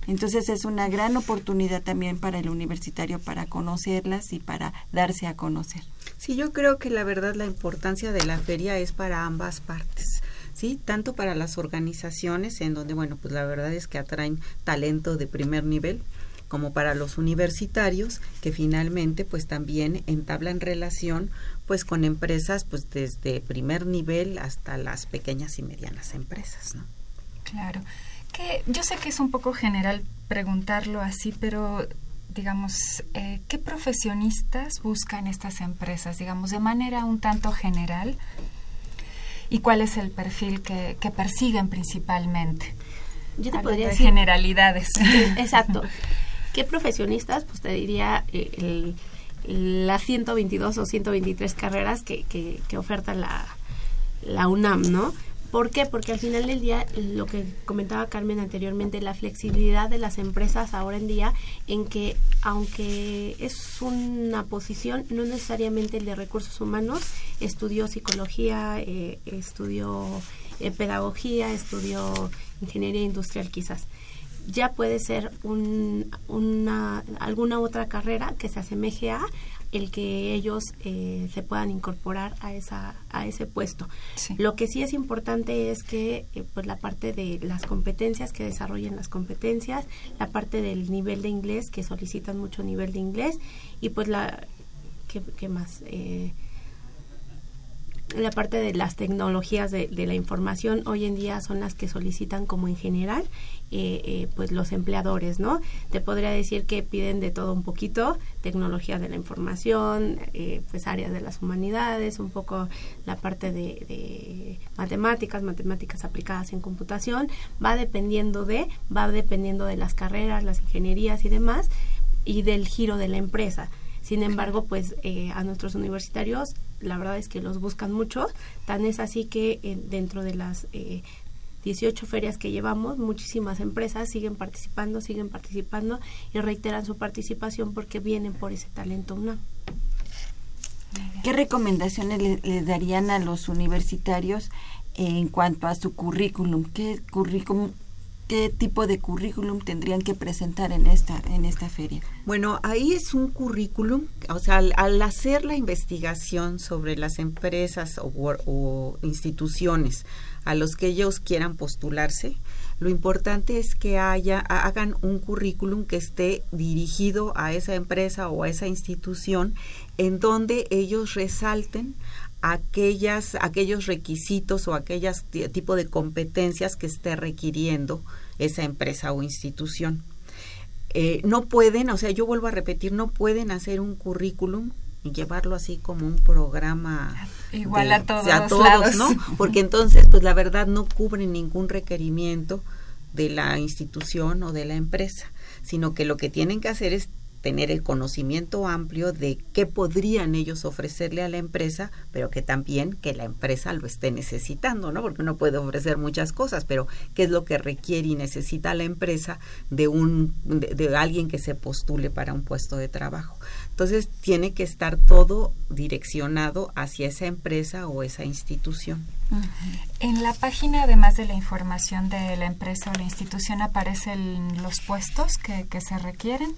Entonces es una gran oportunidad también para el universitario para conocerlas y para darse a conocer. Sí, yo creo que la verdad la importancia de la feria es para ambas partes. Sí, tanto para las organizaciones en donde bueno, pues la verdad es que atraen talento de primer nivel, como para los universitarios que finalmente pues también entablan relación pues con empresas pues desde primer nivel hasta las pequeñas y medianas empresas, ¿no? Claro que yo sé que es un poco general preguntarlo así, pero digamos, eh, ¿qué profesionistas buscan estas empresas, digamos, de manera un tanto general? ¿Y cuál es el perfil que, persiguen principalmente? Yo te podría de decir... generalidades. Exacto. ¿Qué profesionistas? Pues te diría eh, las 122 o 123 carreras que, que, que oferta la, la UNAM, ¿no? ¿Por qué? Porque al final del día, lo que comentaba Carmen anteriormente, la flexibilidad de las empresas ahora en día, en que aunque es una posición, no necesariamente el de recursos humanos, estudió psicología, eh, estudió eh, pedagogía, estudió ingeniería industrial quizás ya puede ser un, una, alguna otra carrera que se asemeje a el que ellos eh, se puedan incorporar a esa a ese puesto. Lo que sí es importante es que eh, pues la parte de las competencias que desarrollen las competencias, la parte del nivel de inglés que solicitan mucho nivel de inglés y pues la qué, más eh, la parte de las tecnologías de, de, la información hoy en día son las que solicitan como en general eh, eh, pues los empleadores, ¿no? Te podría decir que piden de todo un poquito, tecnología de la información, eh, pues áreas de las humanidades, un poco la parte de, matemáticas, matemáticas aplicadas en computación, va dependiendo de, va dependiendo de las carreras, las ingenierías y demás, y del giro de la empresa. Sin embargo, pues a nuestros universitarios la verdad es que los buscan mucho, tan es así que dentro de las 18 ferias que llevamos, muchísimas empresas siguen participando, siguen participando y reiteran su participación porque vienen por ese talento UNAM. ¿Qué recomendaciones le, darían a los universitarios en cuanto a su currículum? ¿Qué currículum qué tipo de currículum tendrían que presentar en esta en esta feria? Bueno, ahí es un currículum, o sea, al, hacer la investigación sobre las empresas o, instituciones a los que ellos quieran postularse. Lo importante es que haya, hagan un currículum que esté dirigido a esa empresa o a esa institución en donde ellos resalten aquellas, aquellos requisitos o aquellas tipo de competencias que esté requiriendo esa empresa o institución. Eh, no pueden, o sea, yo vuelvo a repetir, no pueden hacer un currículum y llevarlo así como un programa igual a todos, a todos ¿no? Porque entonces, pues la verdad no cubre ningún requerimiento de la institución o de la empresa, sino que lo que tienen que hacer es tener el conocimiento amplio de qué podrían ellos ofrecerle a la empresa, pero que también que la empresa lo esté necesitando, ¿no? Porque uno puede ofrecer muchas cosas, pero qué es lo que requiere y necesita la empresa de un de, alguien que se postule para un puesto de trabajo. Entonces tiene que estar todo direccionado hacia esa empresa o esa institución. En la página, además de la información de la empresa o la institución, aparecen los puestos que, que se requieren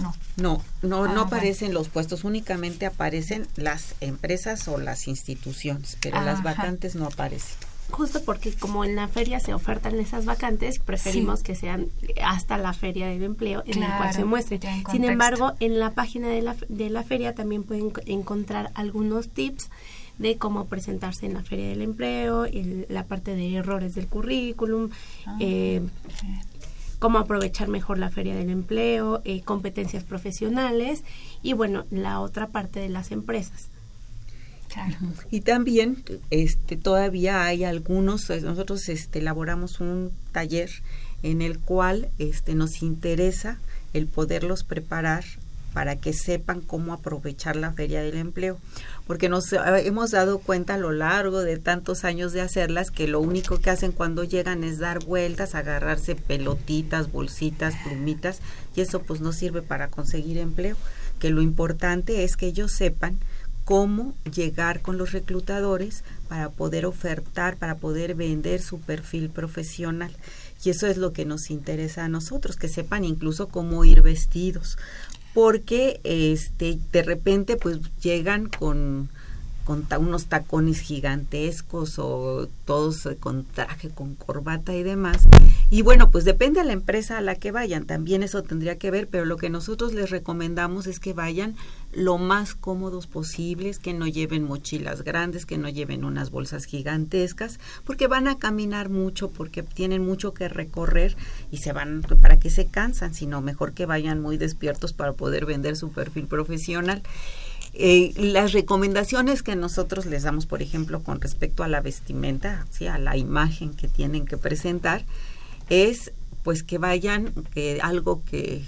No. No, no, no Ah, aparecen los puestos, únicamente aparecen las empresas o las instituciones, pero las vacantes no aparecen. Justo porque como en la feria se ofertan esas vacantes, preferimos que sean hasta la feria del empleo en el cual se muestren. en Sin embargo, en la página de la, de la feria también pueden co- encontrar algunos tips de cómo presentarse en la feria del empleo, el- la parte de errores del currículum, Ah, eh, cómo aprovechar mejor la feria del empleo, eh, competencias profesionales y bueno, la otra parte de las empresas. Claro. Y también este todavía hay algunos eh, nosotros este elaboramos un taller en el cual este nos interesa el poderlos preparar para que sepan cómo aprovechar la feria del empleo, porque nos hemos dado cuenta a lo largo de tantos años de hacerlas que lo único que hacen cuando llegan es dar vueltas, agarrarse pelotitas, bolsitas, plumitas y eso pues no sirve para conseguir empleo, que lo importante es que ellos sepan cómo llegar con los reclutadores para poder ofertar, para poder vender su perfil profesional. Y eso es lo que nos interesa a nosotros, que sepan incluso cómo ir vestidos, porque este de repente pues llegan con con ta- unos tacones gigantescos o todos eh, con traje, con corbata y demás. Y bueno, pues depende a la empresa a la que vayan, también eso tendría que ver, pero lo que nosotros les recomendamos es que vayan lo más cómodos posibles, que no lleven mochilas grandes, que no lleven unas bolsas gigantescas, porque van a caminar mucho, porque tienen mucho que recorrer y se van, para que se cansan, sino mejor que vayan muy despiertos para poder vender su perfil profesional. Eh, las recomendaciones que nosotros les damos, por ejemplo, con respecto a la vestimenta, ¿sí? a la imagen que tienen que presentar, es pues que vayan, que algo que,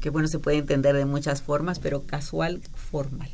que bueno, se puede entender de muchas formas, pero casual, formal.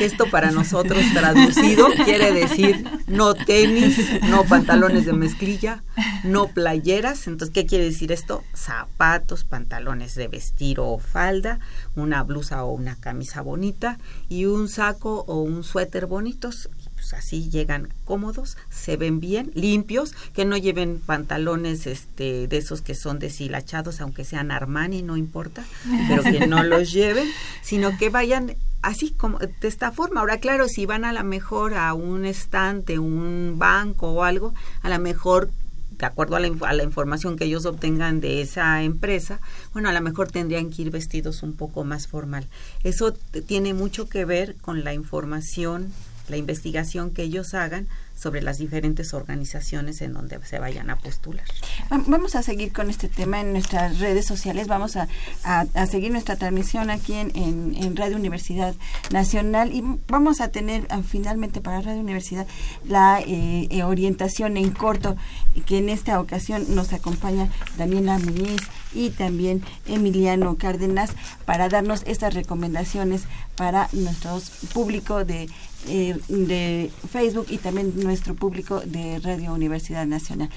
Esto para nosotros traducido quiere decir no tenis, no pantalones de mezclilla, no playeras. Entonces, ¿qué quiere decir esto? Zapatos, pantalones de vestir o falda, una blusa o una camisa bonita y un saco o un suéter bonitos. Pues así llegan cómodos, se ven bien, limpios, que no lleven pantalones este de esos que son deshilachados, aunque sean Armani, no importa, pero que no los lleven, sino que vayan así como de esta forma. Ahora, claro, si van a la mejor a un estante, un banco o algo, a lo mejor de acuerdo a la, a la información que ellos obtengan de esa empresa, bueno, a lo mejor tendrían que ir vestidos un poco más formal. Eso tiene mucho que ver con la información, la investigación que ellos hagan sobre las diferentes organizaciones en donde se vayan a postular. Va- Vamos a seguir con este tema en nuestras redes sociales. Vamos a, a- seguir nuestra transmisión aquí en, en- en Radio Universidad Nacional y vamos a tener ah, finalmente para Radio Universidad la eh, eh, orientación en corto, que en esta ocasión nos acompaña Daniela Muñiz y también Emiliano Cárdenas para darnos estas recomendaciones para nuestro público de, eh, de Facebook y también nuestro público de Radio Universidad Nacional.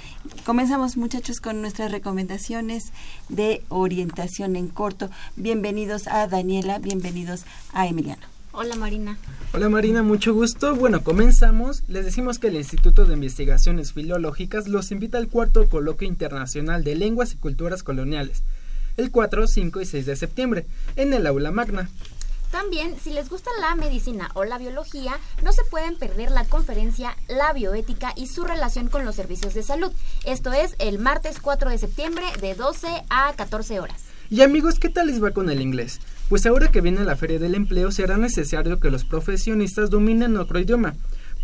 Comenzamos muchachos con nuestras recomendaciones de orientación en corto. Bienvenidos a Daniela, bienvenidos a Emiliano. Hola Marina. Hola Marina, mucho gusto. Bueno, comenzamos. Les decimos que el Instituto de Investigaciones Filológicas los invita al cuarto coloquio internacional de lenguas y culturas coloniales, el 4, 5 y 6 de septiembre, en el aula magna. También, si les gusta la medicina o la biología, no se pueden perder la conferencia La bioética y su relación con los servicios de salud. Esto es el martes 4 de septiembre de 12 a 14 horas. Y amigos, ¿qué tal les va con el inglés? Pues ahora que viene la Feria del Empleo será necesario que los profesionistas dominen otro idioma.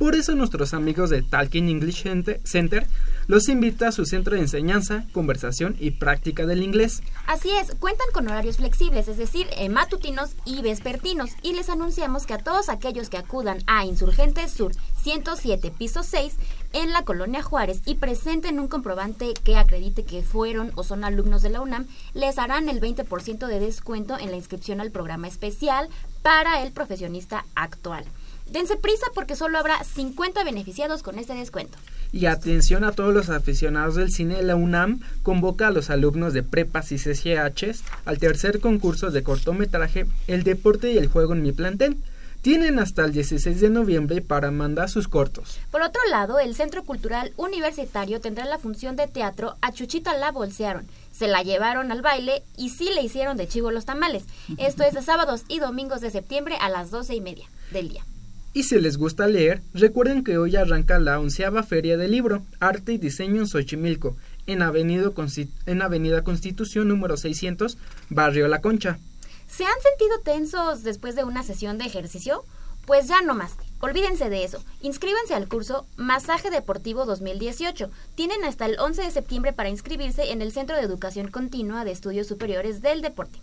Por eso nuestros amigos de Talking English Center- los invita a su centro de enseñanza, conversación y práctica del inglés. Así es, cuentan con horarios flexibles, es decir, eh, matutinos y vespertinos, y les anunciamos que a todos aquellos que acudan a Insurgentes Sur 107, piso 6, en la colonia Juárez, y presenten un comprobante que acredite que fueron o son alumnos de la UNAM, les harán el 20% de descuento en la inscripción al programa especial para el profesionista actual. Dense prisa porque solo habrá 50 beneficiados con este descuento. Y atención a todos los aficionados del cine, la UNAM convoca a los alumnos de prepas y CCHs al tercer concurso de cortometraje El deporte y el juego en mi plantel. Tienen hasta el 16 de noviembre para mandar sus cortos. Por otro lado, el Centro Cultural Universitario tendrá la función de teatro A Chuchita la bolsearon. Se la llevaron al baile y sí le hicieron de chivo los tamales. Esto es de sábados y domingos de septiembre a las doce y media del día. Y si les gusta leer, recuerden que hoy arranca la onceava Feria del Libro, Arte y Diseño en Xochimilco, en Avenida, en Avenida Constitución número 600, Barrio La Concha. ¿Se han sentido tensos después de una sesión de ejercicio? Pues ya no más. Olvídense de eso. Inscríbanse al curso Masaje Deportivo 2018. Tienen hasta el 11 de septiembre para inscribirse en el Centro de Educación Continua de Estudios Superiores del Deporte.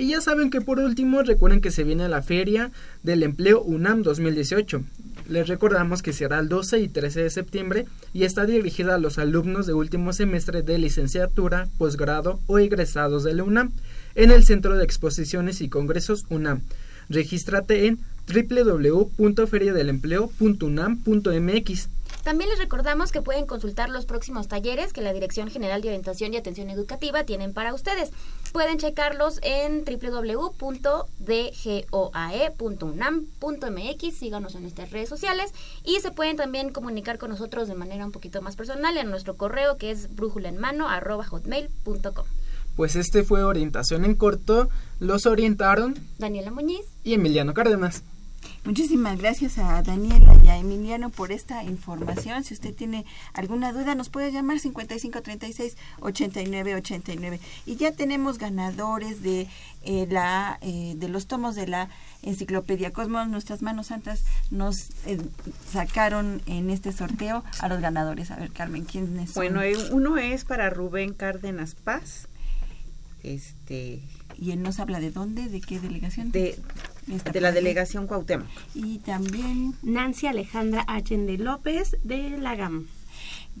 Y ya saben que por último recuerden que se viene la Feria del Empleo UNAM 2018. Les recordamos que será el 12 y 13 de septiembre y está dirigida a los alumnos de último semestre de licenciatura, posgrado o egresados de la UNAM en el Centro de Exposiciones y Congresos UNAM. Regístrate en www.feriadelempleo.unam.mx. También les recordamos que pueden consultar los próximos talleres que la Dirección General de Orientación y Atención Educativa tienen para ustedes. Pueden checarlos en www.dgoae.unam.mx, síganos en nuestras redes sociales y se pueden también comunicar con nosotros de manera un poquito más personal en nuestro correo que es brújulaenmano.hotmail.com. Pues este fue Orientación en Corto. Los orientaron Daniela Muñiz y Emiliano Cárdenas. Muchísimas gracias a Daniela y a Emiliano por esta información. Si usted tiene alguna duda, nos puede llamar 5536 8989. Y ya tenemos ganadores de eh, la eh, de los tomos de la Enciclopedia Cosmos. Nuestras manos santas nos eh, sacaron en este sorteo a los ganadores. A ver, Carmen, ¿quiénes son? Bueno, uno es para Rubén Cárdenas Paz. Este y él nos habla de dónde, de qué delegación. De, de la delegación Cuauhtémoc. Y también Nancy Alejandra Allende López de la GAM.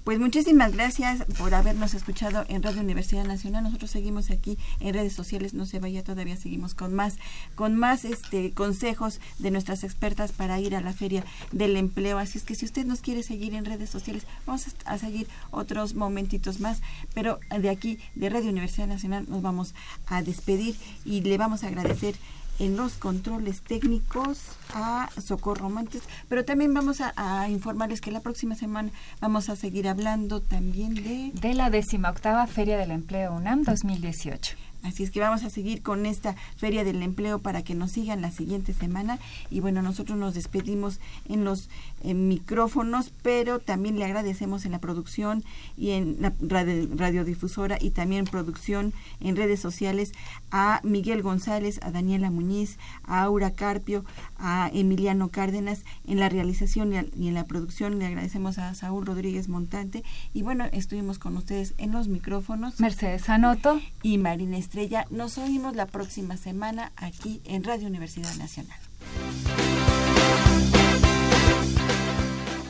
Pues muchísimas gracias por habernos escuchado en Radio Universidad Nacional. Nosotros seguimos aquí en redes sociales, no se vaya todavía, seguimos con más, con más este consejos de nuestras expertas para ir a la feria del empleo. Así es que si usted nos quiere seguir en redes sociales, vamos a seguir otros momentitos más. Pero de aquí, de Radio Universidad Nacional, nos vamos a despedir y le vamos a agradecer en los controles técnicos a Socorro Montes, pero también vamos a, informarles que la próxima semana vamos a seguir hablando también de... De la décima octava Feria del Empleo UNAM 2018. Así es que vamos a seguir con esta Feria del Empleo para que nos sigan la siguiente semana. Y bueno, nosotros nos despedimos en los micrófonos, pero también le agradecemos en la producción y en la radiodifusora y también producción en redes sociales a Miguel González, a Daniela Muñiz, a Aura Carpio, a Emiliano Cárdenas en la realización y en la producción. Le agradecemos a Saúl Rodríguez Montante. Y bueno, estuvimos con ustedes en los micrófonos. Mercedes Anoto y Marina Estrella. Nos oímos la próxima semana aquí en Radio Universidad Nacional.